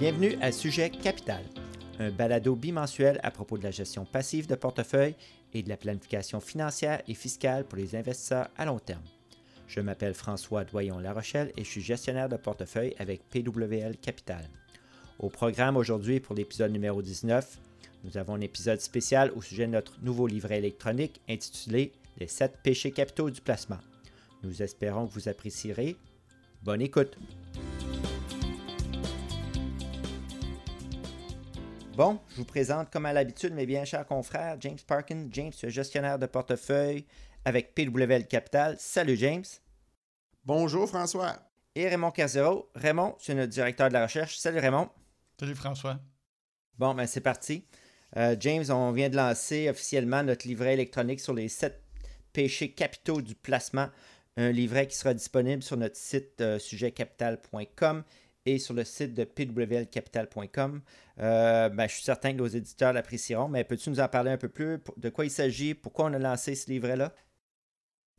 Bienvenue à Sujet Capital, un balado bimensuel à propos de la gestion passive de portefeuille et de la planification financière et fiscale pour les investisseurs à long terme. Je m'appelle François Doyon-Larochelle et je suis gestionnaire de portefeuille avec PWL Capital. Au programme aujourd'hui pour l'épisode numéro 19, nous avons un épisode spécial au sujet de notre nouveau livret électronique intitulé Les 7 péchés capitaux du placement. Nous espérons que vous apprécierez. Bonne écoute! Bon, je vous présente comme à l'habitude mes bien chers confrères, James Parkin. James, gestionnaire de portefeuille avec PWL Capital. Salut James. Bonjour François. Et Raymond Carzero. Raymond, c'est notre directeur de la recherche. Salut Raymond. Salut François. Bon, ben c'est parti. Euh, James, on vient de lancer officiellement notre livret électronique sur les sept péchés capitaux du placement. Un livret qui sera disponible sur notre site euh, sujetcapital.com et sur le site de pwlcapital.com. Euh, ben, je suis certain que nos éditeurs l'apprécieront, mais peux-tu nous en parler un peu plus? De quoi il s'agit? Pourquoi on a lancé ce livret-là?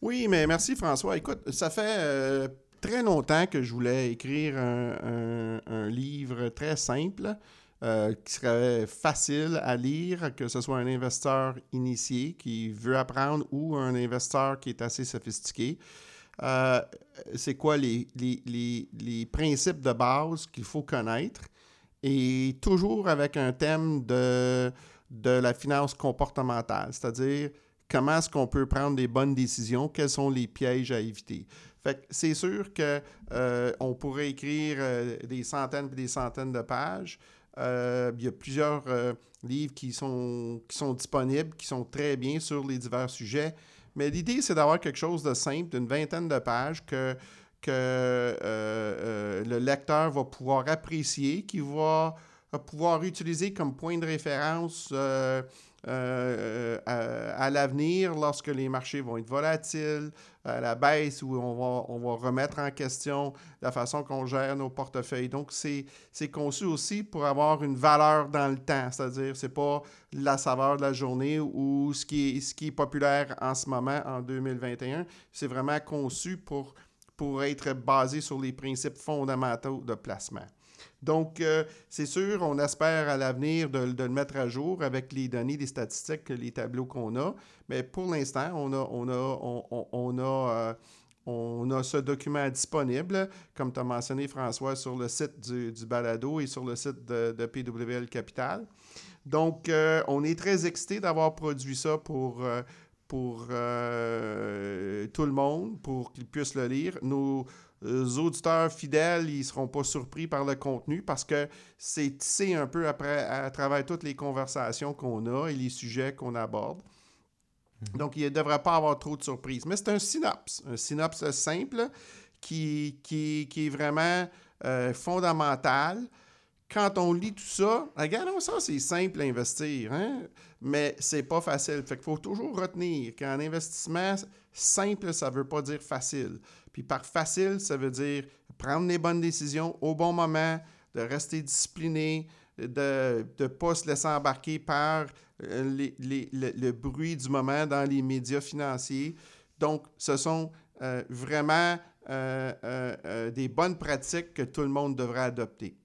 Oui, mais merci François. Écoute, ça fait euh, très longtemps que je voulais écrire un, livre très simple. Qui serait facile à lire, que ce soit un investisseur initié qui veut apprendre ou un investisseur qui est assez sophistiqué. Euh, c'est quoi les, les, principes de base qu'il faut connaître? Et toujours avec un thème de, de la finance comportementale, c'est-à-dire comment est-ce qu'on peut prendre des bonnes décisions, quels sont les pièges à éviter. C'est sûr qu'on euh, pourrait écrire euh, des centaines et des centaines de pages. il y a plusieurs livres qui sont, qui sont disponibles, qui sont très bien sur les divers sujets. Mais l'idée, c'est d'avoir quelque chose de simple, d'une vingtaine de pages que, que euh, euh, le lecteur va pouvoir apprécier, qu'il va, pouvoir utiliser comme point de référence euh, euh, euh, à, l'avenir, lorsque les marchés vont être volatiles, à la baisse, où on va, on va remettre en question la façon qu'on gère nos portefeuilles. Donc, c'est conçu aussi pour avoir une valeur dans le temps, c'est-à-dire c'est pas la saveur de la journée ou ce qui est, ce qui est populaire en ce moment, en 2021. C'est vraiment conçu pour, pour être basé sur les principes fondamentaux de placement. Donc, euh, c'est sûr, on espère à l'avenir de, le mettre à jour avec les données, les statistiques, les tableaux qu'on a. Mais pour l'instant, on a, on a, euh, ce document disponible, comme tu as mentionné, François, sur le site du, balado et sur le site de, PWL Capital. Donc, euh, on est très excité d'avoir produit ça pour, tout le monde, pour qu'ils puissent le lire. Auditeurs fidèles, ils ne seront pas surpris par le contenu parce que c'est tissé un peu après, à travers toutes les conversations qu'on a et les sujets qu'on aborde. Mhm. Donc, il ne devrait pas avoir trop de surprises. Mais c'est un synopsis, un synopsis simple qui, qui, est vraiment euh, fondamental. Quand on lit tout ça, regardons ça, c'est simple à investir, hein? Mais c'est pas facile. Fait qu'il faut toujours retenir qu'un investissement simple, ça veut pas dire facile. Puis par facile, ça veut dire prendre les bonnes décisions au bon moment, de rester discipliné, de ne pas se laisser embarquer par euh, le, bruit du moment dans les médias financiers. Donc, ce sont euh, vraiment euh, des bonnes pratiques que tout le monde devrait adopter.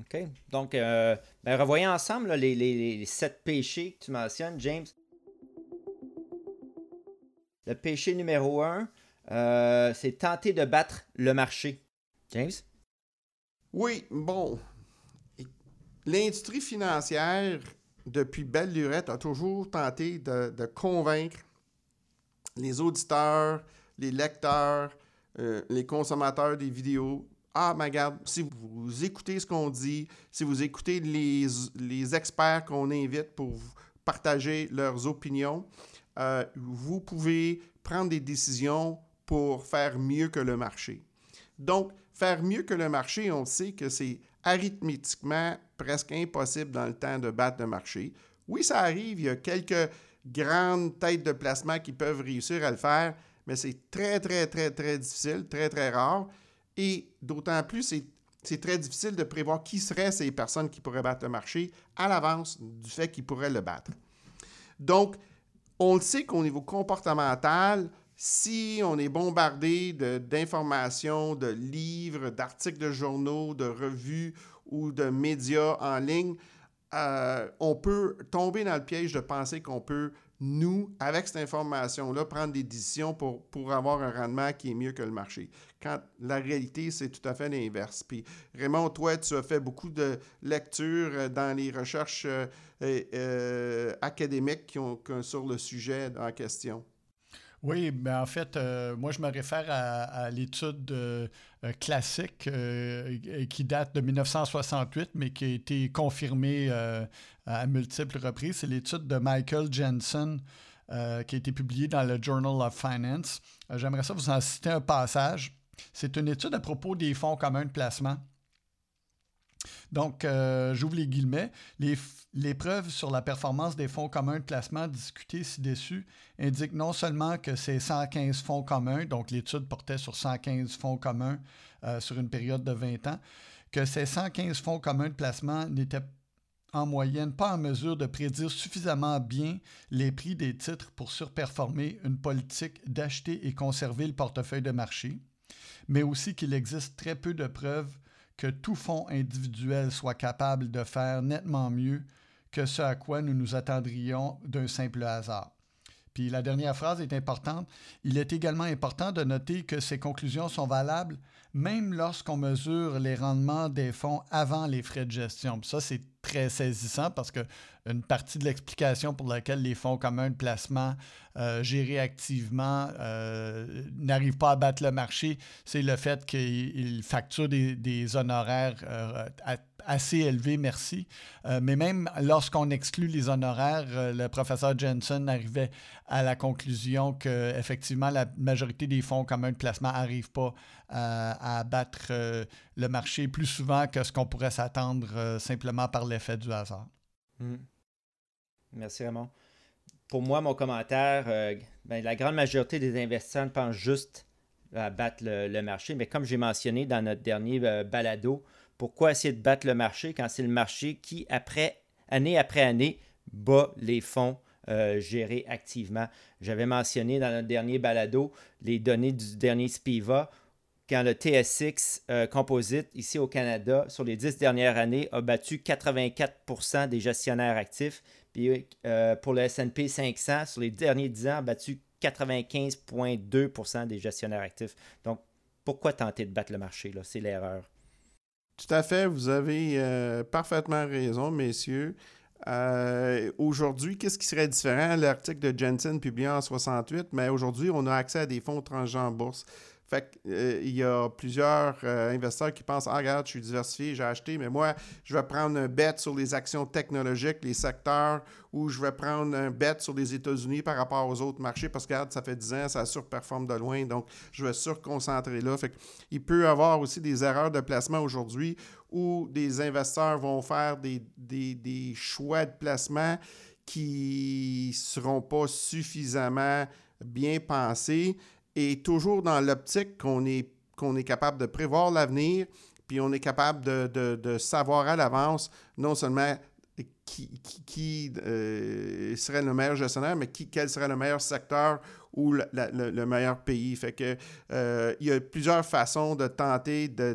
OK? Donc, ben, revoyons ensemble les, les, sept péchés que tu mentionnes, James. Le péché numéro un, euh, c'est tenter de battre le marché. James? Oui, bon. L'industrie financière, depuis belle lurette, a toujours tenté de, convaincre les auditeurs, les lecteurs, euh, les consommateurs des vidéos. Ah, mais regarde, si vous écoutez ce qu'on dit, si vous écoutez les, les experts qu'on invite pour partager leurs opinions, euh, vous pouvez prendre des décisions pour faire mieux que le marché. Donc, faire mieux que le marché, on sait que c'est arithmétiquement presque impossible dans le temps de battre le marché. Oui, ça arrive, il y a quelques grandes têtes de placement qui peuvent réussir à le faire, mais c'est très, très, très, très difficile, très, très rare. Et d'autant plus, c'est très difficile de prévoir qui seraient ces personnes qui pourraient battre le marché à l'avance du fait qu'ils pourraient le battre. Donc, on le sait qu'au niveau comportemental, si on est bombardé d'informations, de, livres, d'articles de journaux, de revues ou de médias en ligne, euh, on peut tomber dans le piège de penser qu'on peut, nous, avec cette information-là, prendre des décisions pour, pour avoir un rendement qui est mieux que le marché. Quand la réalité, c'est tout à fait l'inverse. Puis Raymond, toi, tu as fait beaucoup de lectures euh, dans les recherches euh, académiques qui ont, sur le sujet en question. Oui, mais ben, en fait, euh, moi, je me réfère à, l'étude euh, classique euh, qui date de 1968, mais qui a été confirmée à multiples reprises. C'est l'étude de Michael Jensen qui a été publiée dans le Journal of Finance. J'aimerais ça vous en citer un passage. C'est une étude à propos des fonds communs de placement. Donc, euh, j'ouvre les guillemets. Les, preuves sur la performance des fonds communs de placement discutées ci-dessus indiquent non seulement que ces 115 fonds communs, donc l'étude portait sur 115 fonds communs euh, sur une période de 20 ans, que ces 115 fonds communs de placement n'étaient en moyenne pas en mesure de prédire suffisamment bien les prix des titres pour surperformer une politique d'acheter et conserver le portefeuille de marché, mais aussi qu'il existe très peu de preuves que tout fonds individuel soit capable de faire nettement mieux que ce à quoi nous nous attendrions d'un simple hasard. Puis la dernière phrase est importante. Il est également important de noter que ces conclusions sont valables même lorsqu'on mesure les rendements des fonds avant les frais de gestion. ça, c'est très saisissant parce qu'une partie de l'explication pour laquelle les fonds communs de placement euh, gérés activement euh, n'arrivent pas à battre le marché, c'est le fait qu'ils facturent des, honoraires euh, assez élevés, merci. mais même lorsqu'on exclut les honoraires, le professeur Jensen arrivait à la conclusion que effectivement la majorité des fonds communs de placement n'arrivent pas à battre le marché plus souvent que ce qu'on pourrait s'attendre simplement par l'effet du hasard. Hmm. Merci Raymond. Pour moi, mon commentaire, euh, ben, la grande majorité des investisseurs pensent juste à battre le, marché, mais comme j'ai mentionné dans notre dernier euh, balado, pourquoi essayer de battre le marché quand c'est le marché qui, après, année après année, bat les fonds euh, gérés activement? J'avais mentionné dans notre dernier balado les données du dernier SPIVA quand le TSX Composite ici au Canada, sur les dix dernières années, a battu 84% des gestionnaires actifs, puis euh, pour le SP 500, sur les derniers 10 ans, a battu 95,2% des gestionnaires actifs. Donc, pourquoi tenter de battre le marché? C'est l'erreur. Tout à fait. Vous avez euh, parfaitement raison, messieurs. Euh, aujourd'hui, qu'est-ce qui serait différent? L'article de Jensen publié en 68, mais aujourd'hui, on a accès à des fonds transgenres en bourse. Fait qu'il euh, y a plusieurs euh, investisseurs qui pensent Ah, regarde, je suis diversifié, j'ai acheté, mais moi, je vais prendre un bet sur les actions technologiques, les secteurs, ou je vais prendre un bet sur les États-Unis par rapport aux autres marchés parce que, regarde, ça fait 10 ans, ça surperforme de loin, donc je vais surconcentrer là. Fait il peut y avoir aussi des erreurs de placement aujourd'hui où des investisseurs vont faire des, des choix de placement qui ne seront pas suffisamment bien pensés et toujours dans l'optique qu'on est, qu'on est capable de prévoir l'avenir, puis on est capable de, savoir à l'avance non seulement qui, qui, euh, serait le meilleur gestionnaire, mais qui, quel serait le meilleur secteur ou le, meilleur pays. Fait que euh, il y a plusieurs façons de tenter de,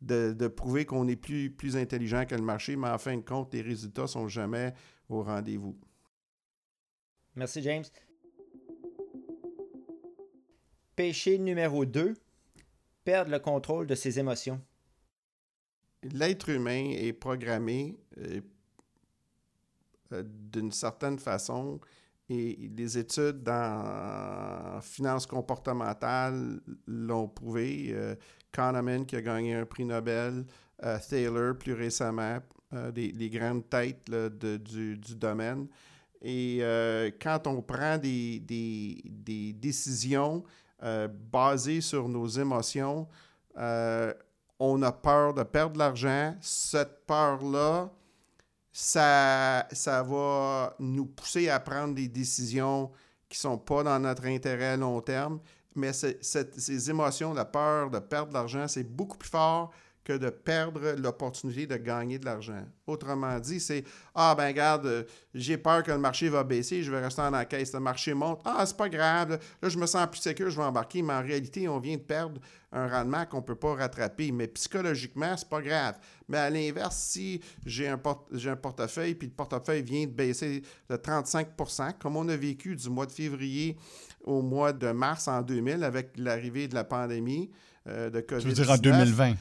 de, prouver qu'on est plus, plus intelligent que le marché, mais en fin de compte, les résultats ne sont jamais au rendez-vous. Merci, James. Péché numéro 2, perdre le contrôle de ses émotions. L'être humain est programmé euh, euh, d'une certaine façon et les études dans finance comportementale l'ont prouvé. Euh, Kahneman qui a gagné un prix Nobel, Thaler plus récemment, des, grandes têtes du, domaine. Et quand on prend des, des décisions euh, basé sur nos émotions, euh, on a peur de perdre de l'argent. Cette peur-là, ça, ça va nous pousser à prendre des décisions qui ne sont pas dans notre intérêt à long terme. Mais ces émotions, la peur de perdre de l'argent, c'est beaucoup plus fort que de perdre l'opportunité de gagner de l'argent. Autrement dit, c'est Ah, ben regarde, euh, j'ai peur que le marché va baisser, je vais rester en la caisse. Le marché monte. Ah, c'est pas grave, là, je me sens plus sécure, je vais embarquer. Mais en réalité, on vient de perdre un rendement qu'on ne peut pas rattraper. Mais psychologiquement, c'est pas grave. Mais à l'inverse, si j'ai un, un portefeuille, puis le portefeuille vient de baisser de 35% comme on a vécu du mois de février au mois de mars en 2000 avec l'arrivée de la pandémie euh, de COVID-19. Tu veux dire en 2020?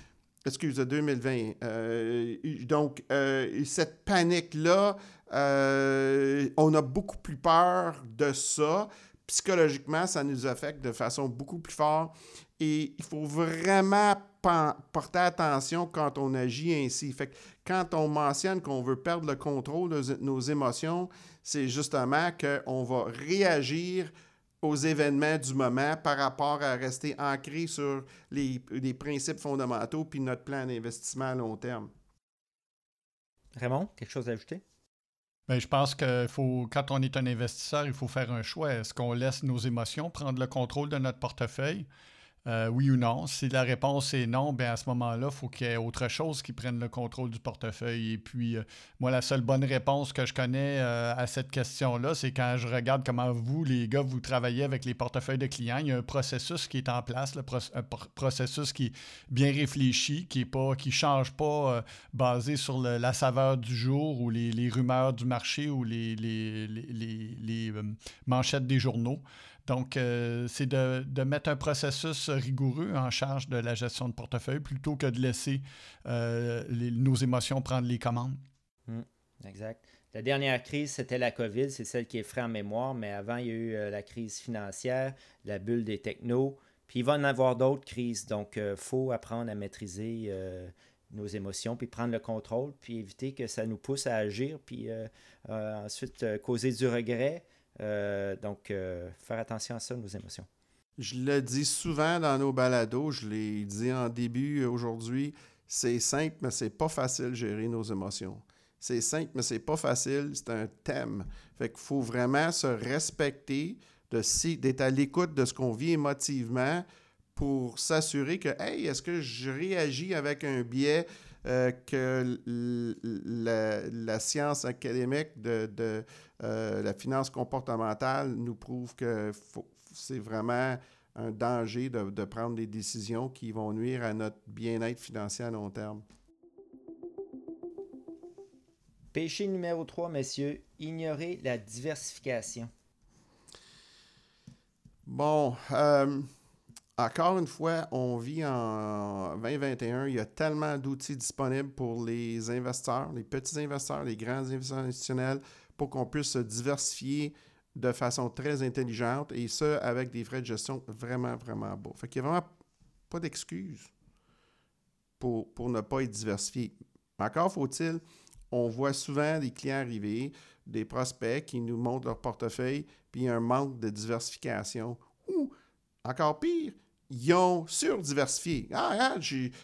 Excuse, 2020. Euh, donc, euh, cette panique-là, euh, on a beaucoup plus peur de ça. Psychologiquement, ça nous affecte de façon beaucoup plus forte. Et il faut vraiment porter attention quand on agit ainsi. Fait que quand on mentionne qu'on veut perdre le contrôle de nos émotions, c'est justement qu'on va réagir aux événements du moment par rapport à rester ancré sur les, principes fondamentaux puis notre plan d'investissement à long terme. Raymond, quelque chose à ajouter? Bien, je pense que faut, quand on est un investisseur, il faut faire un choix. Est-ce qu'on laisse nos émotions prendre le contrôle de notre portefeuille? Euh, oui ou non. Si la réponse est non, bien à ce moment-là, il faut qu'il y ait autre chose qui prenne le contrôle du portefeuille. Et puis, euh, moi, la seule bonne réponse que je connais euh, à cette question-là, c'est quand je regarde comment vous, les gars, vous travaillez avec les portefeuilles de clients. Il y a un processus qui est en place, un processus qui est bien réfléchi, qui ne change pas basé sur la saveur du jour ou les, rumeurs du marché ou les manchettes des journaux. Donc, euh, c'est de, mettre un processus rigoureux en charge de la gestion de portefeuille plutôt que de laisser euh, nos émotions prendre les commandes. Hum, exact. La dernière crise, c'était la COVID, c'est celle qui est frais en mémoire, mais avant, il y a eu euh, la crise financière, la bulle des technos, puis il va en avoir d'autres crises. Donc, il faut apprendre à maîtriser nos émotions, puis prendre le contrôle, puis éviter que ça nous pousse à agir, puis ensuite causer du regret donc, euh, faire attention à ça, nos émotions. Je le dis souvent dans nos balados, je l'ai dit en début aujourd'hui, c'est simple, mais c'est pas facile gérer nos émotions. C'est simple, mais c'est pas facile, c'est un thème. Fait qu'il faut vraiment se respecter, d'être à l'écoute de ce qu'on vit émotivement pour s'assurer que, hey, est-ce que je réagis avec un biais euh, que la, science académique de, euh, la finance comportementale nous prouve que c'est vraiment un danger de, prendre des décisions qui vont nuire à notre bien-être financier à long terme. Péché numéro 3, messieurs, ignorer la diversification. Bon, euh, encore une fois, on vit en 2021. Il y a tellement d'outils disponibles pour les investisseurs, les petits investisseurs, les grands investisseurs institutionnels, pour qu'on puisse se diversifier de façon très intelligente et ce, avec des frais de gestion vraiment, vraiment bas. Fait qu'il n'y a vraiment pas d'excuse pour, pour ne pas être diversifié. Encore faut-il, on voit souvent des clients arriver, des prospects qui nous montrent leur portefeuille, puis un manque de diversification. Ou, encore pire, ils ont surdiversifié. Ah, regarde,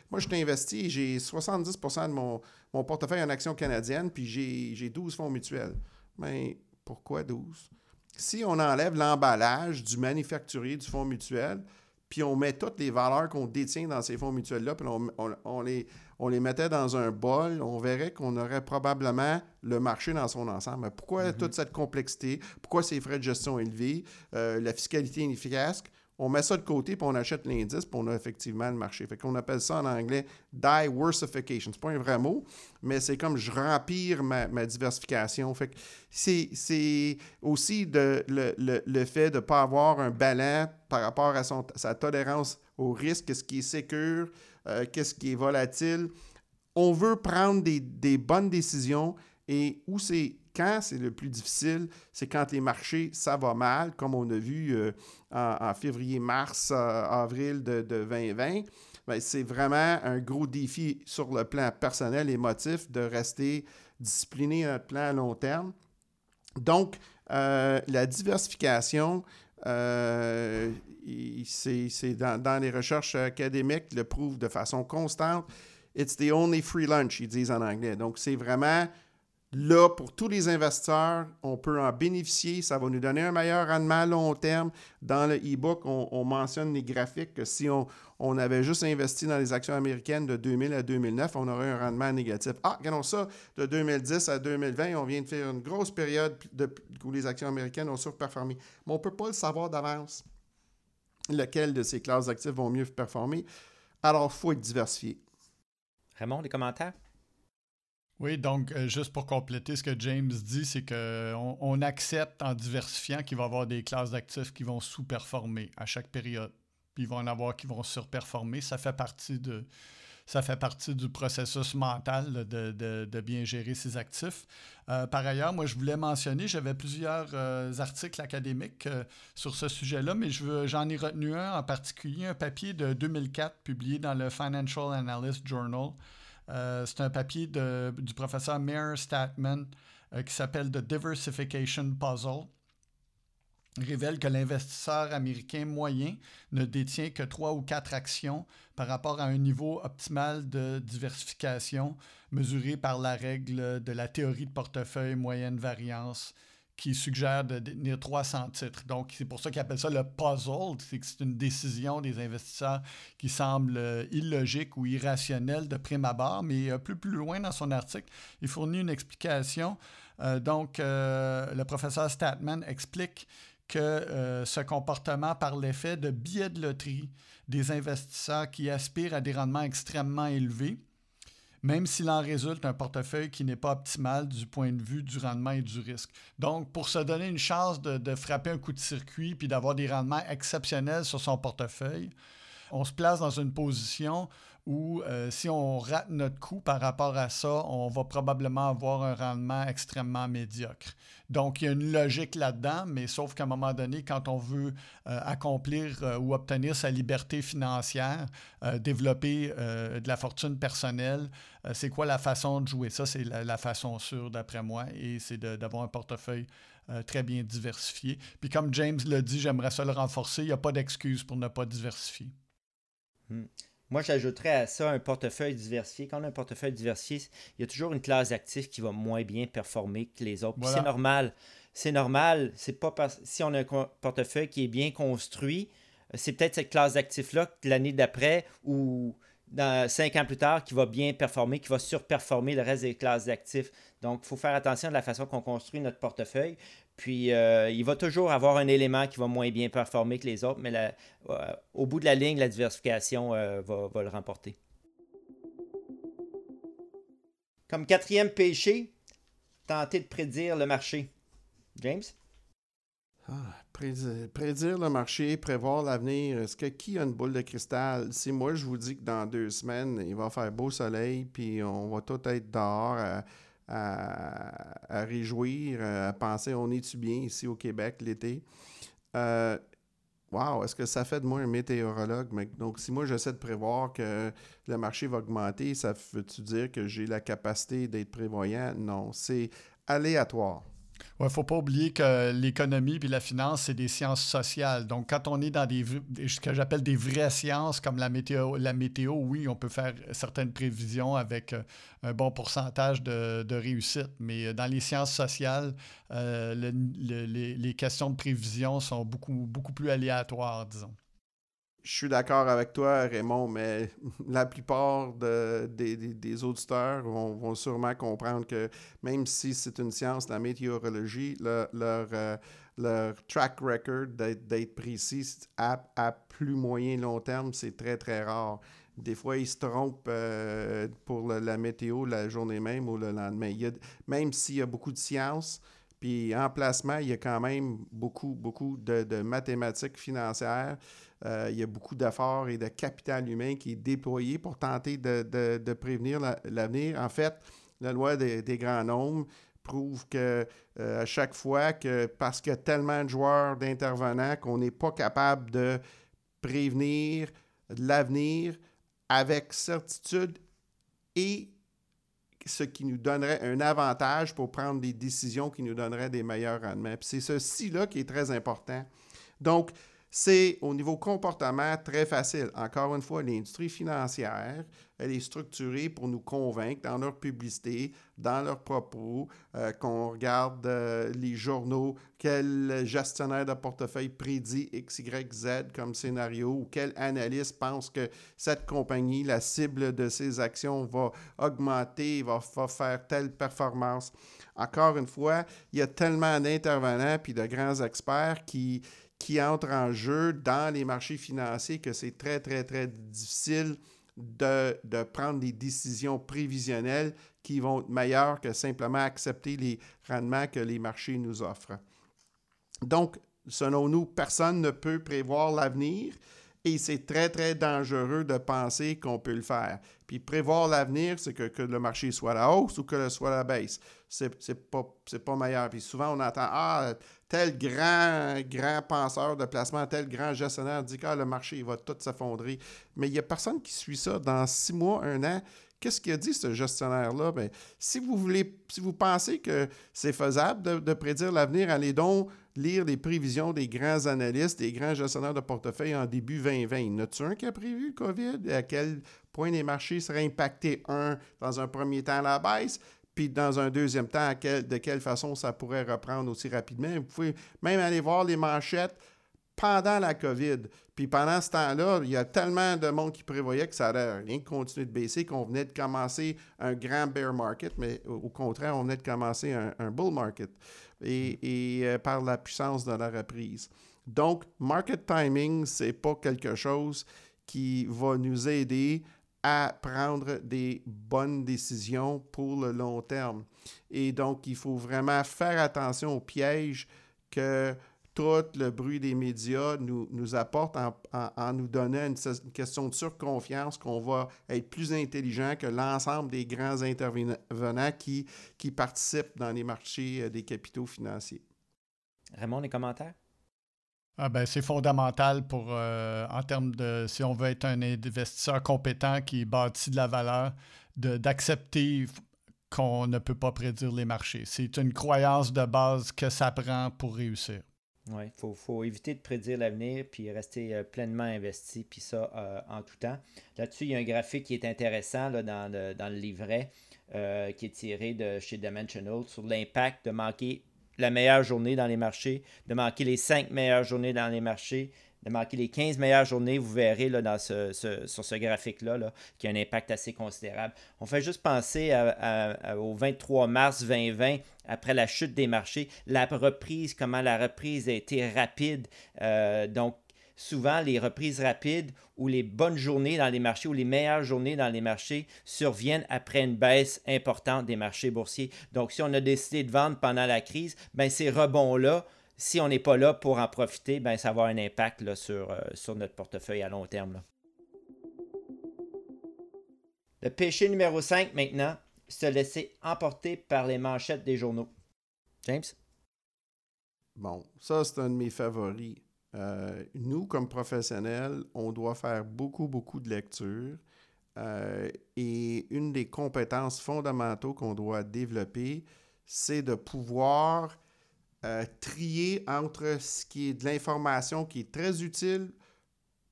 moi, je t'ai investi, j'ai 70% de mon, mon, portefeuille en actions canadiennes, puis j'ai 12 fonds mutuels. Mais pourquoi 12? Si on enlève l'emballage du manufacturier du fonds mutuel, puis on met toutes les valeurs qu'on détient dans ces fonds mutuels-là, puis on, les, on les mettait dans un bol, on verrait qu'on aurait probablement le marché dans son ensemble. Mais pourquoi mm-hmm. toute cette complexité? Pourquoi ces frais de gestion élevés? Euh, la fiscalité inefficace? On met ça de côté, puis on achète l'indice, puis on a effectivement le marché. Fait qu'on appelle ça en anglais diversification. C'est pas un vrai mot, mais c'est comme je rempire ma, diversification. Fait que c'est aussi le, fait de ne pas avoir un ballon par rapport à sa tolérance au risque, qu'est-ce qui est sécure, euh, qu'est-ce qui est volatile. On veut prendre des, des bonnes décisions et où c'est quand c'est le plus difficile, c'est quand les marchés, ça va mal, comme on a vu euh, en, février, mars, euh, avril de, 2020. Ben, c'est vraiment un gros défi sur le plan personnel et émotif de rester discipliné à notre plan à long terme. Donc, euh, la diversification, c'est dans, dans, les recherches académiques, le prouve de façon constante. It's the only free lunch, ils disent en anglais. Donc, c'est vraiment Là, pour tous les investisseurs, on peut en bénéficier. Ça va nous donner un meilleur rendement à long terme. Dans le e-book, on, mentionne les graphiques que si on, avait juste investi dans les actions américaines de 2000 à 2009, on aurait un rendement négatif. Ah, regardons ça, de 2010 à 2020, on vient de faire une grosse période où les actions américaines ont surperformé. Mais on ne peut pas le savoir d'avance lequel de ces classes d'actifs vont mieux performer. Alors, il faut être diversifié. Raymond, des commentaires? Oui, donc euh, juste pour compléter ce que James dit, c'est qu'on on accepte en diversifiant qu'il va y avoir des classes d'actifs qui vont sous-performer à chaque période. Puis il va en avoir qui vont surperformer. Ça fait partie de, ça fait partie du processus mental de, bien gérer ses actifs. Euh, par ailleurs, moi, je voulais mentionner, j'avais plusieurs euh, articles académiques sur ce sujet-là, mais j'en ai retenu un en particulier, un papier de 2004 publié dans le Financial Analyst Journal c'est un papier du professeur Meir Statman euh, qui s'appelle The Diversification Puzzle. Révèle que l'investisseur américain moyen ne détient que trois ou quatre actions par rapport à un niveau optimal de diversification mesuré par la règle de la théorie de portefeuille moyenne variance qui suggère de détenir 300 titres. Donc, c'est pour ça qu'ils appellent ça le puzzle. C'est que c'est une décision des investisseurs qui semble euh, illogique ou irrationnelle de prime abord, mais euh, plus plus loin dans son article, il fournit une explication. Euh, donc, le professeur Statman explique que ce comportement par l'effet de billets de loterie des investisseurs qui aspirent à des rendements extrêmement élevés même s'il en résulte un portefeuille qui n'est pas optimal du point de vue du rendement et du risque. Donc, pour se donner une chance de, frapper un coup de circuit puis d'avoir des rendements exceptionnels sur son portefeuille, on se place dans une position où euh, si on rate notre coup par rapport à ça, on va probablement avoir un rendement extrêmement médiocre. Donc, il y a une logique là-dedans, mais sauf qu'à un moment donné, quand on veut euh, accomplir euh, ou obtenir sa liberté financière, développer de la fortune personnelle, c'est quoi la façon de jouer? Ça? C'est la, façon sûre, d'après moi, et c'est d'avoir un portefeuille très bien diversifié. Puis comme James l'a dit, j'aimerais ça le renforcer, il n'y a pas d'excuse pour ne pas diversifier. Hmm. Moi, j'ajouterais à ça un portefeuille diversifié. Quand on a un portefeuille diversifié, il y a toujours une classe d'actifs qui va moins bien performer que les autres. C'est normal. C'est normal. C'est pas parce si on a un portefeuille qui est bien construit, c'est peut-être cette classe d'actifs-là l'année d'après ou dans cinq ans plus tard qui va bien performer, qui va surperformer le reste des classes d'actifs. Donc, il faut faire attention à la façon qu'on construit notre portefeuille. Puis, euh, il va toujours avoir un élément qui va moins bien performer que les autres, mais euh, au bout de la ligne, la diversification euh, va, le remporter. Comme quatrième péché, tenter de prédire le marché. James? Ah, prédire, le marché, prévoir l'avenir. Est-ce que qui a une boule de cristal? Si moi, je vous dis que dans deux semaines, il va faire beau soleil, puis on va tout être dehors réjouir, à penser on est-tu bien ici au Québec l'été? Euh, wow, est-ce que ça fait de moi un météorologue? Donc, si moi j'essaie de prévoir que le marché va augmenter, ça veut-tu dire que j'ai la capacité d'être prévoyant? Non, c'est aléatoire. Il ne faut pas oublier que l'économie et la finance, c'est des sciences sociales. Donc, quand on est dans des, ce que j'appelle des vraies sciences comme la météo, la météo, oui, on peut faire certaines prévisions avec euh, un bon pourcentage de, réussite. Mais euh, dans les sciences sociales, euh, les, les, questions de prévision sont beaucoup, beaucoup plus aléatoires, disons je suis d'accord avec toi, Raymond, mais la plupart des, auditeurs vont, sûrement comprendre que même si c'est une science, la météorologie, leur, euh, leur, track record d'être précis à, plus moyen long terme, c'est très, très rare. Des fois, ils se trompent euh, pour la météo la journée même ou le lendemain. même s'il y a beaucoup de sciences, puis en placement, il y a quand même beaucoup, beaucoup de mathématiques financières. Euh, il y a beaucoup d'efforts et de capital humain qui est déployé pour tenter de, prévenir l'avenir. en fait, la loi des, grands nombres prouve que euh, à chaque fois que parce qu'il y a tellement de joueurs d'intervenants qu'on n'est pas capable de prévenir l'avenir avec certitude et ce qui nous donnerait un avantage pour prendre des décisions qui nous donneraient des meilleurs rendements. c'est ceci-là qui est très important. Donc, C'est au niveau comportement très facile. Encore une fois, l'industrie financière, elle est structurée pour nous convaincre dans leur publicité, dans leurs propos, euh, qu'on regarde euh, les journaux, quel gestionnaire de portefeuille prédit X, Y, Z comme scénario ou quel analyste pense que cette compagnie, la cible de ses actions va augmenter, va, va faire telle performance. Encore une fois, il y a tellement d'intervenants puis de grands experts qui qui entrent en jeu dans les marchés financiers que c'est très, très, très difficile de, prendre des décisions prévisionnelles qui vont être meilleures que simplement accepter les rendements que les marchés nous offrent. Donc, selon nous, personne ne peut prévoir l'avenir et c'est très, très dangereux de penser qu'on peut le faire. Puis prévoir l'avenir, c'est que, le marché soit à la hausse ou que le soit à la baisse. C'est n'est pas, pas meilleur. Puis souvent, on entend Ah, tel grand, grand penseur de placement, tel grand gestionnaire dit que ah, le marché va tout s'effondrer. Mais il n'y a personne qui suit ça. Dans six mois, un an, qu'est-ce qu'il a dit, ce gestionnaire-là? Bien, si vous pensez que c'est faisable de, prédire l'avenir, allez donc lire les prévisions des grands analystes, des grands gestionnaires de portefeuille en début 2020. Y en a-tu un qui a prévu le COVID? À quel point les marchés seraient impactés? Un, dans un premier temps à la baisse, puis dans un deuxième temps, de quelle façon ça pourrait reprendre aussi rapidement. Vous pouvez même aller voir les manchettes pendant la COVID. Puis pendant ce temps-là, il y a tellement de monde qui prévoyait que ça allait rien continuer de baisser, qu'on venait de commencer un grand bear market, mais au contraire, on venait de commencer un, bull market et, euh, par la puissance de la reprise. Donc, market timing, ce n'est pas quelque chose qui va nous aider à prendre des bonnes décisions pour le long terme. Et donc, il faut vraiment faire attention aux pièges que tout le bruit des médias nous, nous apporte en, nous donnant une, question de surconfiance qu'on va être plus intelligent que l'ensemble des grands intervenants qui, qui participent dans les marchés euh, des capitaux financiers. Raymond, les commentaires? Ah ben, c'est fondamental pour, euh, en termes de, si on veut être un investisseur compétent qui bâtit de la valeur, d'accepter qu'on ne peut pas prédire les marchés. C'est une croyance de base que ça prend pour réussir. Oui, il faut, éviter de prédire l'avenir puis rester euh, pleinement investi, puis ça euh, en tout temps. Là-dessus, il y a un graphique qui est intéressant là, dans, le, dans, le, livret qui est tiré de chez Dimensional sur l'impact de manquer la meilleure journée dans les marchés, de manquer les cinq meilleures journées dans les marchés, de manquer les 15 meilleures journées, vous verrez sur ce graphique-là là, qui a un impact assez considérable. On fait juste penser au 23 mars 2020, après la chute des marchés, la reprise, comment la reprise a été rapide. Euh, donc, souvent les reprises rapides ou les bonnes journées dans les marchés ou les meilleures journées dans les marchés surviennent après une baisse importante des marchés boursiers. Donc, si on a décidé de vendre pendant la crise, ben ces rebonds-là, si on n'est pas là pour en profiter, ben ça va avoir un impact euh, sur notre portefeuille à long terme. Le péché numéro 5 maintenant, se laisser emporter par les manchettes des journaux. James? Bon, ça c'est un de mes favoris. Euh, nous, comme professionnels, on doit faire beaucoup, beaucoup de lecture. Euh, et une des compétences fondamentaux qu'on doit développer, c'est de pouvoir euh, trier entre ce qui est de l'information qui est très utile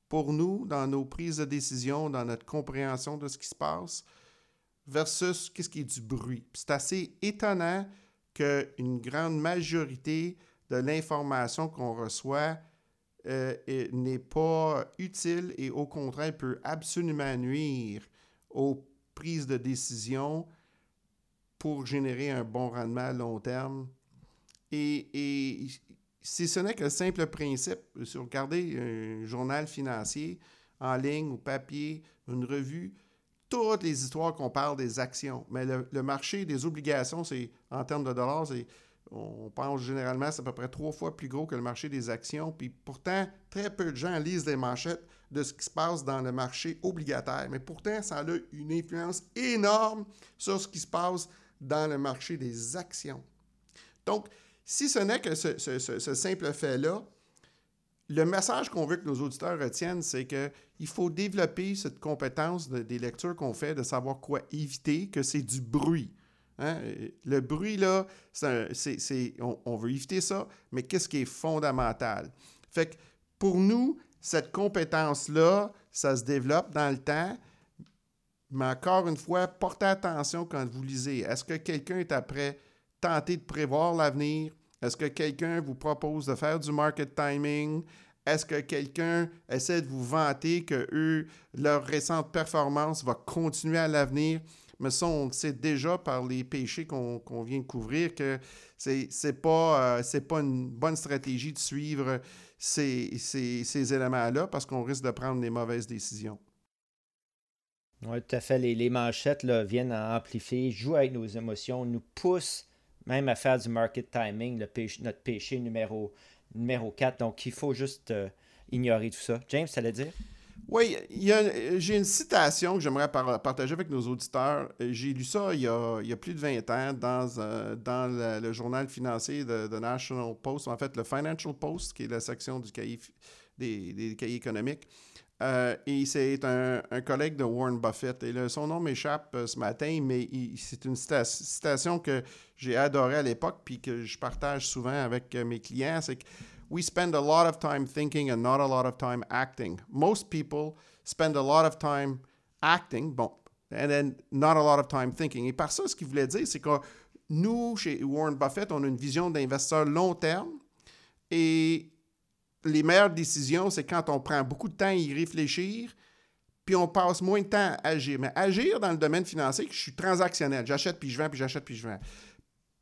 pour nous dans nos prises de décision, dans notre compréhension de ce qui se passe, versus ce qui est du bruit. C'est assez étonnant qu'une grande majorité de l'information qu'on reçoit euh, n'est pas utile et au contraire peut absolument nuire aux prises de décision pour générer un bon rendement à long terme. Et, si ce n'est que le simple principe, si vous regardez un journal financier en ligne ou papier, une revue, toutes les histoires qu'on parle des actions. Mais le, le marché des obligations, c'est en termes de dollars, c'est on pense généralement c'est à peu près trois fois plus gros que le marché des actions. Puis pourtant, très peu de gens lisent les manchettes de ce qui se passe dans le marché obligataire. Mais pourtant, ça a une influence énorme sur ce qui se passe dans le marché des actions. Donc, si ce n'est que ce, simple fait-là, le message qu'on veut que nos auditeurs retiennent, c'est qu'il faut développer cette compétence des lectures qu'on fait, de savoir quoi éviter, que c'est du bruit. Hein? Le bruit, là, c'est, on, veut éviter ça, mais qu'est-ce qui est fondamental? Fait que pour nous, cette compétence-là, ça se développe dans le temps. Mais encore une fois, portez attention quand vous lisez. Est-ce que quelqu'un est après tenter de prévoir l'avenir? Est-ce que quelqu'un vous propose de faire du market timing? Est-ce que quelqu'un essaie de vous vanter que eux, leur récente performance va continuer à l'avenir? Mais ça, on le sait déjà par les péchés qu'on vient de couvrir que c'est n'est pas, euh, pas une bonne stratégie de suivre ces, ces, éléments-là parce qu'on risque de prendre des mauvaises décisions. Oui, tout à fait. Les, manchettes là, viennent à amplifier, jouent avec nos émotions, nous poussent même à faire du market timing, le notre péché numéro, numéro 4. Donc, il faut juste euh, ignorer tout ça. James, ça allait dire? Oui, j'ai une citation que j'aimerais partager avec nos auditeurs. J'ai lu ça il y, a, plus de 20 ans dans, euh, le, journal financier de, National Post, en fait le Financial Post, qui est la section du cahier, des, cahiers économiques. Euh, et c'est un, collègue de Warren Buffett. Et son nom m'échappe ce matin, mais c'est une citation que j'ai adorée à l'époque puis que je partage souvent avec mes clients. C'est que we spend a lot of time thinking and not a lot of time acting. Most people spend a lot of time acting, bon, and then not a lot of time thinking. Et par ça, ce qu'il voulait dire, c'est que nous, chez Warren Buffett, on a une vision d'investisseur long terme et les meilleures décisions, c'est quand on prend beaucoup de temps à y réfléchir, puis on passe moins de temps à agir. Mais agir dans le domaine financier, je suis transactionnel. J'achète puis je vends, puis j'achète puis je vends.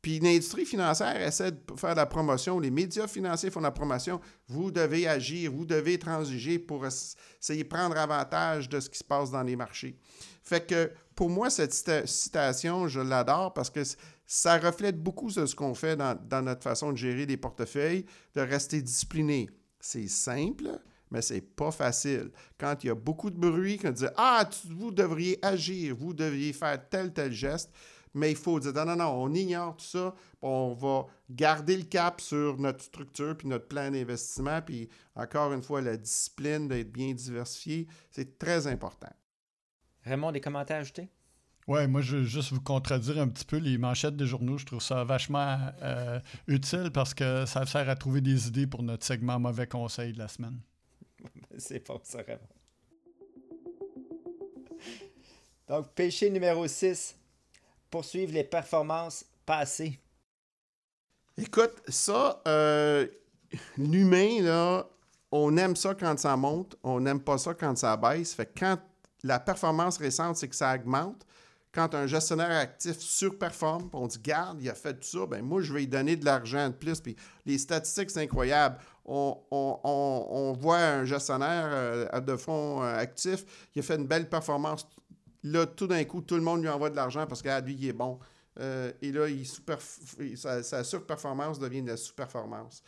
Puis l'industrie financière essaie de faire la promotion, les médias financiers font la promotion. Vous devez agir, vous devez transiger pour essayer de prendre avantage de ce qui se passe dans les marchés. Fait que pour moi, cette citation, je l'adore parce que ça reflète beaucoup de ce qu'on fait dans, notre façon de gérer les portefeuilles, de rester discipliné. C'est simple, mais c'est pas facile. Quand il y a beaucoup de bruit, quand on dit Ah, vous devriez agir, vous devriez faire tel, tel geste mais il faut dire non, non, non, on ignore tout ça, on va garder le cap sur notre structure puis notre plan d'investissement, puis encore une fois, la discipline d'être bien diversifié, c'est très important. Raymond, des commentaires ajoutés? Oui, moi, je veux juste vous contredire un petit peu les manchettes des journaux. Je trouve ça vachement euh, utile parce que ça sert à trouver des idées pour notre segment mauvais conseil de la semaine. c'est pas ça, Raymond. Donc, péché numéro 6, poursuivre les performances passées? Écoute, ça, euh, l'humain, là, on aime ça quand ça monte, on n'aime pas ça quand ça baisse. Fait quand la performance récente, c'est que ça augmente. Quand un gestionnaire actif surperforme, on dit, garde, il a fait tout ça, ben moi, je vais lui donner de l'argent de plus. Puis les statistiques, c'est incroyable. On, voit un gestionnaire euh, de fonds euh, actifs, il a fait une belle performance Là, tout d'un coup, tout le monde lui envoie de l'argent parce que lui, il est bon. Euh, et là, il sa, surperformance devient de la sous-performance.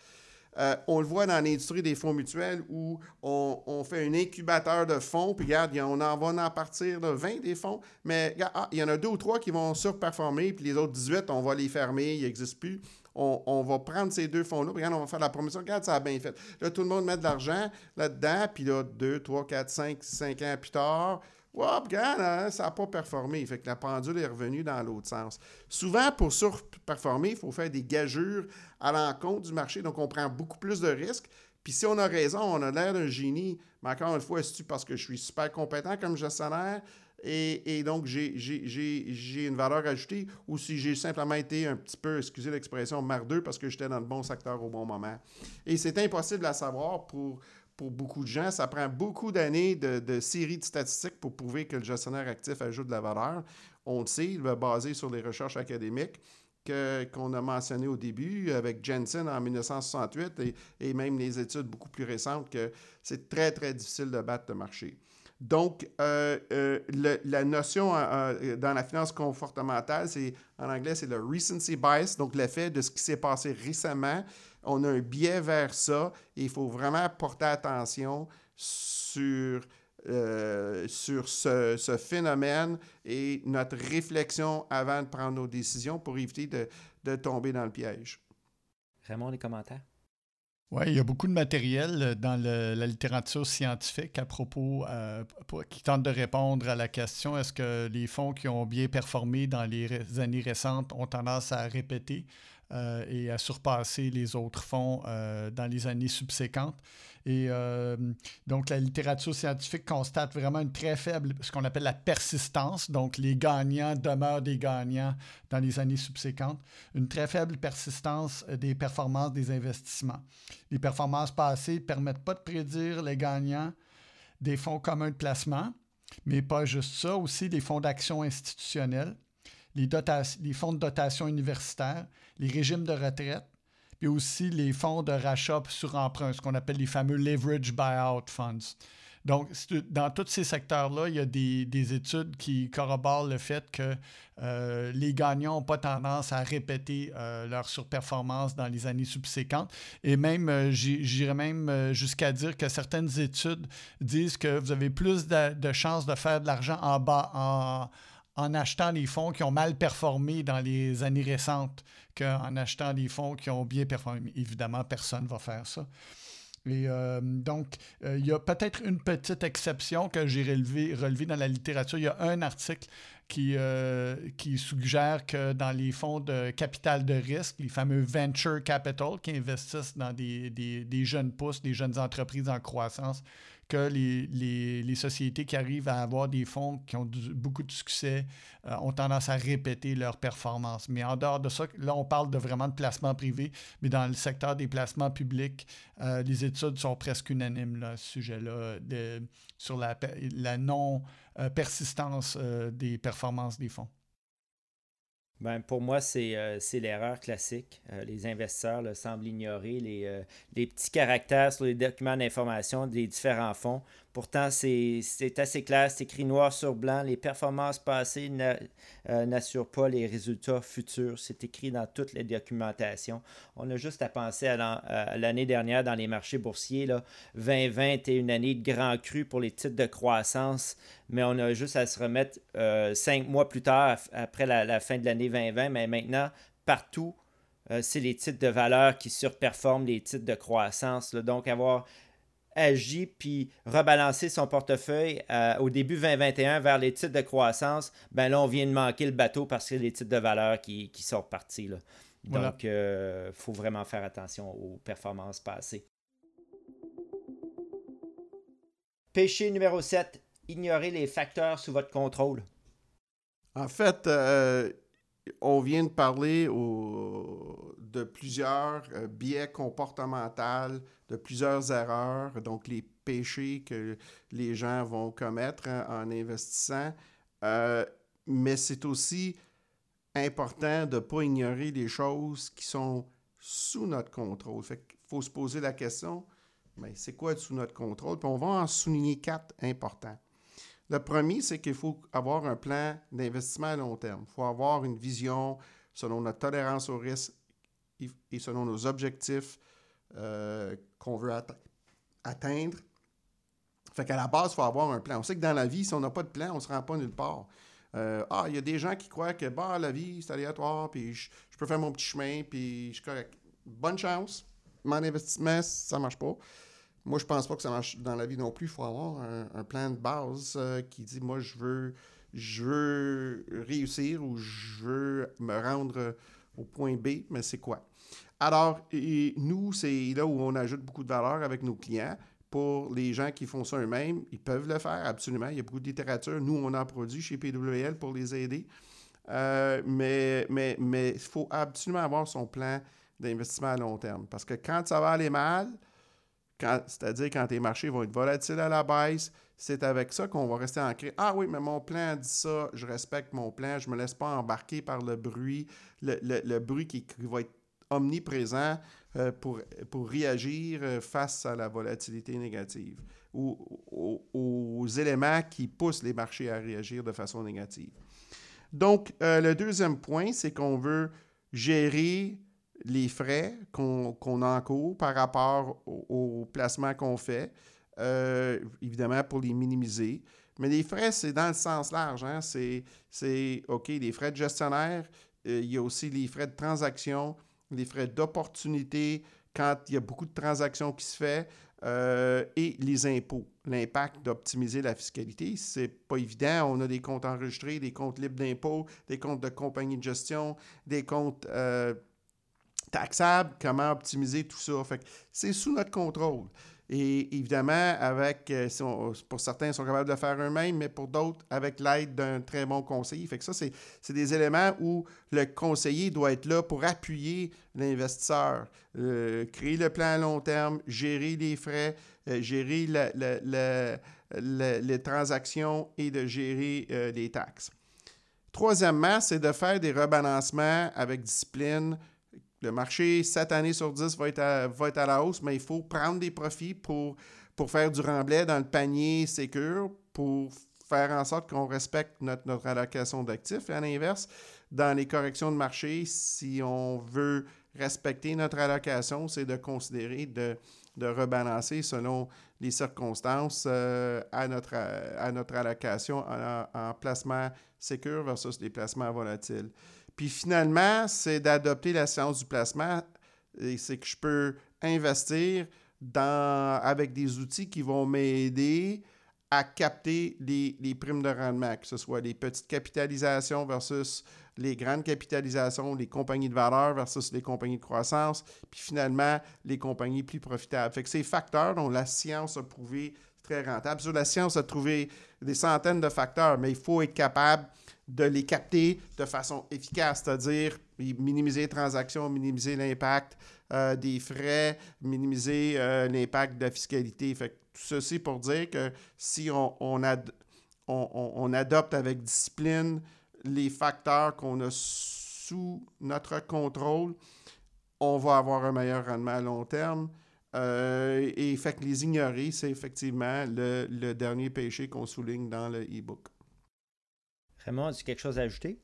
Euh, on le voit dans l'industrie des fonds mutuels où on, fait un incubateur de fonds, puis regarde, on en va en partir de 20 des fonds, mais ah, il y en a deux ou trois qui vont surperformer, puis les autres 18, on va les fermer, ils n'existent plus. On, va prendre ces deux fonds-là, puis regarde, on va faire la promotion. Regarde, ça a bien fait. Là, tout le monde met de l'argent là-dedans, puis là, deux, trois, quatre, cinq, cinq ans plus tard, Wop, regarde, hein, ça n'a pas performé. Fait que la pendule est revenue dans l'autre sens. Souvent, pour surperformer, il faut faire des gageurs à l'encontre du marché. Donc, on prend beaucoup plus de risques. Puis si on a raison, on a l'air d'un génie. Mais encore une fois, c'est parce que je suis super compétent comme gestionnaire et, donc j'ai une valeur ajoutée ou si j'ai simplement été un petit peu, excusez l'expression, mardeux parce que j'étais dans le bon secteur au bon moment? Et c'est impossible à savoir pour pour beaucoup de gens. Ça prend beaucoup d'années de, séries de statistiques pour prouver que le gestionnaire actif ajoute de la valeur. On le sait, il va baser sur les recherches académiques qu'on a mentionnées au début avec Jensen en 1968 et, et, même les études beaucoup plus récentes que c'est très, très difficile de battre le marché. Donc, euh, euh, la notion euh, dans la finance comportementale, c'est en anglais, c'est le recency bias, donc l'effet de ce qui s'est passé récemment on a un biais vers ça et il faut vraiment porter attention sur, sur ce, phénomène et notre réflexion avant de prendre nos décisions pour éviter de, tomber dans le piège. Raymond, des commentaires? Oui, il y a beaucoup de matériel dans la littérature scientifique à propos, euh, qui tente de répondre à la question est-ce que les fonds qui ont bien performé dans les années récentes ont tendance à répéter euh, et à surpasser les autres fonds euh, dans les années subséquentes? Et euh, donc, la littérature scientifique constate vraiment une très faible, ce qu'on appelle la persistance. Donc, les gagnants demeurent des gagnants dans les années subséquentes. Une très faible persistance des performances des investissements. Les performances passées ne permettent pas de prédire les gagnants des fonds communs de placement, mais pas juste ça, aussi des fonds d'action institutionnels, les, les fonds de dotation universitaire, les régimes de retraite, puis aussi les fonds de rachat sur emprunt, ce qu'on appelle les fameux leverage buyout funds. Donc, dans tous ces secteurs-là, il y a des, études qui corroborent le fait que euh, les gagnants n'ont pas tendance à répéter euh, leur surperformance dans les années subséquentes. Et même, euh, j'irais même jusqu'à dire que certaines études disent que vous avez plus de, chances de faire de l'argent en bas, en, en achetant des fonds qui ont mal performé dans les années récentes qu'en achetant des fonds qui ont bien performé. Évidemment, personne ne va faire ça. Et euh, donc, euh, il y a peut-être une petite exception que j'ai relevée relevé dans la littérature. Il y a un article qui, euh, qui suggère que dans les fonds de capital de risque, les fameux venture capital qui investissent dans des jeunes pousses, des jeunes entreprises en croissance, que les, sociétés qui arrivent à avoir des fonds qui ont beaucoup de succès euh, ont tendance à répéter leur performance. Mais en dehors de ça, là, on parle de vraiment de placement privé, mais dans le secteur des placements publics, euh, les études sont presque unanimes là, à ce sujet-là, sur la, la non-persistance euh, des performances des fonds. Ben, pour moi, c'est l'erreur classique. les investisseurs semblent ignorer les, les, petits caractères sur les documents d'information des différents fonds Pourtant, c'est assez clair, c'est écrit noir sur blanc. Les performances passées euh, n'assurent pas les résultats futurs. C'est écrit dans toutes les documentations. On a juste à penser à l'année dernière dans les marchés boursiers. Là, 2020 était une année de grand cru pour les titres de croissance, mais on a juste à se remettre euh, cinq mois plus tard, après la, fin de l'année 2020. Mais maintenant, partout, euh, c'est les titres de valeur qui surperforment les titres de croissance. Donc, avoir agit puis rebalancer son portefeuille euh, au début 2021 vers les titres de croissance, ben là, on vient de manquer le bateau parce que les titres de valeur qui, qui sont partis. Là. Donc, il euh, faut vraiment faire attention aux performances passées. Péché numéro 7, ignorer les facteurs sous votre contrôle. En fait, euh, on vient de parler de plusieurs biais comportementaux de plusieurs erreurs, donc les péchés que les gens vont commettre en, investissant. Euh, mais c'est aussi important de ne pas ignorer les choses qui sont sous notre contrôle. Fait faut se poser la question, mais c'est quoi sous notre contrôle? On va en souligner quatre importants. Le premier, c'est qu'il faut avoir un plan d'investissement à long terme. Il faut avoir une vision selon notre tolérance au risque et selon nos objectifs euh, qu'on veut atteindre. Fait qu'à la base, il faut avoir un plan. On sait que dans la vie, si on n'a pas de plan, on ne se rend pas nulle part. Euh, ah, il y a des gens qui croient que bah, la vie, c'est aléatoire, puis je, peux faire mon petit chemin, puis je suis correct. Bonne chance. Mon investissement, ça ne marche pas. Moi, je pense pas que ça marche dans la vie non plus. Il faut avoir un, plan de base euh, qui dit moi, je veux, je veux réussir ou je veux me rendre au point B, mais c'est quoi? Alors, nous, c'est là où on ajoute beaucoup de valeur avec nos clients. Pour les gens qui font ça eux-mêmes, ils peuvent le faire, absolument. Il y a beaucoup de littérature. Nous, on en produit chez PWL pour les aider. Euh, mais mais il faut absolument avoir son plan d'investissement à long terme. Parce que quand ça va aller mal, c'est-à-dire quand tes marchés vont être volatiles à la baisse, c'est avec ça qu'on va rester ancré. Ah oui, mais mon plan dit ça, je respecte mon plan, je ne me laisse pas embarquer par le bruit, le, bruit qui, va être omniprésent euh, pour, réagir euh, face à la volatilité négative ou aux, éléments qui poussent les marchés à réagir de façon négative. Donc, euh, le deuxième point, c'est qu'on veut gérer les frais qu'on a en cours par rapport au, placement qu'on fait, évidemment pour les minimiser. Mais les frais, c'est dans le sens large. Hein? C'est, OK, les frais de gestionnaire, il y a aussi les frais de transaction, les frais d'opportunité quand il y a beaucoup de transactions qui se font euh, et les impôts. L'impact d'optimiser la fiscalité, c'est pas évident. On a des comptes enregistrés, des comptes libres d'impôts, des comptes de compagnie de gestion, des comptes taxables. Comment optimiser tout ça? c'est sous notre contrôle. Et évidemment, avec, euh, pour certains, ils sont capables de le faire eux-mêmes, mais pour d'autres, avec l'aide d'un très bon conseiller. Fait que ça, c'est des éléments où le conseiller doit être là pour appuyer l'investisseur, euh, créer le plan à long terme, gérer les frais, euh, gérer les transactions et de gérer les taxes. Troisièmement, c'est de faire des rebalancements avec discipline, le marché, 7 années sur 10, va être, à, va être à la hausse, mais il faut prendre des profits pour, pour faire du remblai dans le panier sécur, pour faire en sorte qu'on respecte notre, notre allocation d'actifs. Et à l'inverse, dans les corrections de marché, si on veut respecter notre allocation, c'est de considérer de, de rebalancer selon les circonstances euh, à, notre, à notre allocation en, en placement sécur versus les placements volatiles. Puis finalement, c'est d'adopter la science du placement. C'est que je peux investir dans, avec des outils qui vont m'aider à capter les, primes de rendement, que ce soit les petites capitalisations versus les grandes capitalisations, les compagnies de valeur versus les compagnies de croissance, puis finalement les compagnies plus profitables. Fait que ces facteurs dont la science a prouvé très rentable. Sur la science a trouvé des centaines de facteurs, mais il faut être capable de les capter de façon efficace, c'est-à-dire minimiser les transactions, minimiser l'impact euh, des frais, minimiser euh, l'impact de la fiscalité. Tout ceci pour dire que si on, on, on, adopte avec discipline les facteurs qu'on a sous notre contrôle, on va avoir un meilleur rendement à long terme. Euh, et fait que les ignorer, c'est effectivement le, le dernier péché qu'on souligne dans le e-book. Raymond, as-tu quelque chose à ajouter?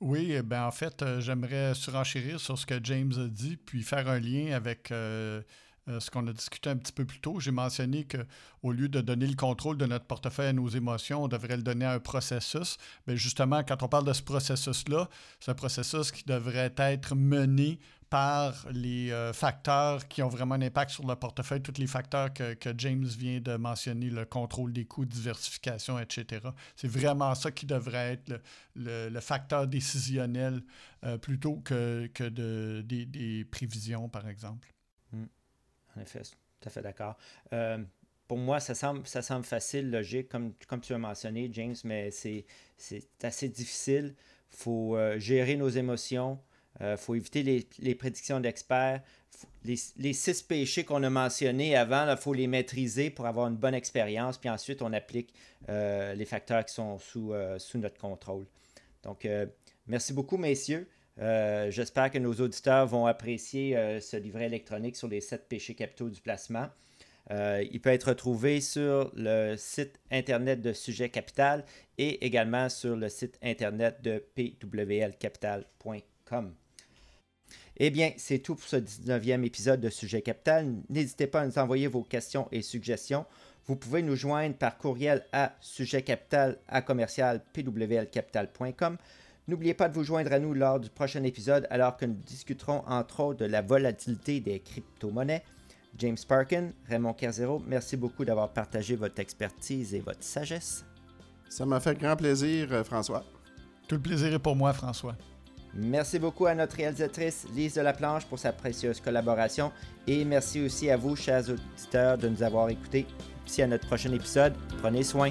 Oui, ben en fait, euh, j'aimerais surenchérir sur ce que James a dit, puis faire un lien avec euh, euh, ce qu'on a discuté un petit peu plus tôt. J'ai mentionné qu'au lieu de donner le contrôle de notre portefeuille à nos émotions, on devrait le donner à un processus. Bien, justement, quand on parle de ce processus-là, c'est un processus qui devrait être mené par les euh, facteurs qui ont vraiment un impact sur le portefeuille, tous les facteurs que, James vient de mentionner, le contrôle des coûts, diversification, etc. C'est vraiment ça qui devrait être le, facteur décisionnel euh, plutôt que, que de, des, prévisions, par exemple. Hmm. En effet, tout à fait d'accord. Euh, pour moi, ça semble, ça semble facile, logique, comme, comme tu as mentionné, James, mais c'est assez difficile. Il faut gérer nos émotions, il euh, faut éviter les, prédictions d'experts. Les, six péchés qu'on a mentionnés avant, il faut les maîtriser pour avoir une bonne expérience. Puis ensuite, on applique euh, les facteurs qui sont sous, euh, sous notre contrôle. Donc, merci beaucoup, messieurs. J'espère que nos auditeurs vont apprécier ce livret électronique sur les sept péchés capitaux du placement. il peut être retrouvé sur le site internet de Sujet Capital et également sur le site internet de pwlcapital.com. Eh bien, c'est tout pour ce 19e épisode de Sujet Capital. N'hésitez pas à nous envoyer vos questions et suggestions. Vous pouvez nous joindre par courriel à sujetcapital à commercial pwlcapital.com. N'oubliez pas de vous joindre à nous lors du prochain épisode alors que nous discuterons entre autres de la volatilité des crypto-monnaies. James Parkin, Raymond Kerzero, merci beaucoup d'avoir partagé votre expertise et votre sagesse. Ça m'a fait grand plaisir, euh, François. Tout le plaisir est pour moi, François. Merci beaucoup à notre réalisatrice Lise de la Planche pour sa précieuse collaboration et merci aussi à vous, chers auditeurs, de nous avoir écoutés. D'ici à notre prochain épisode, prenez soin.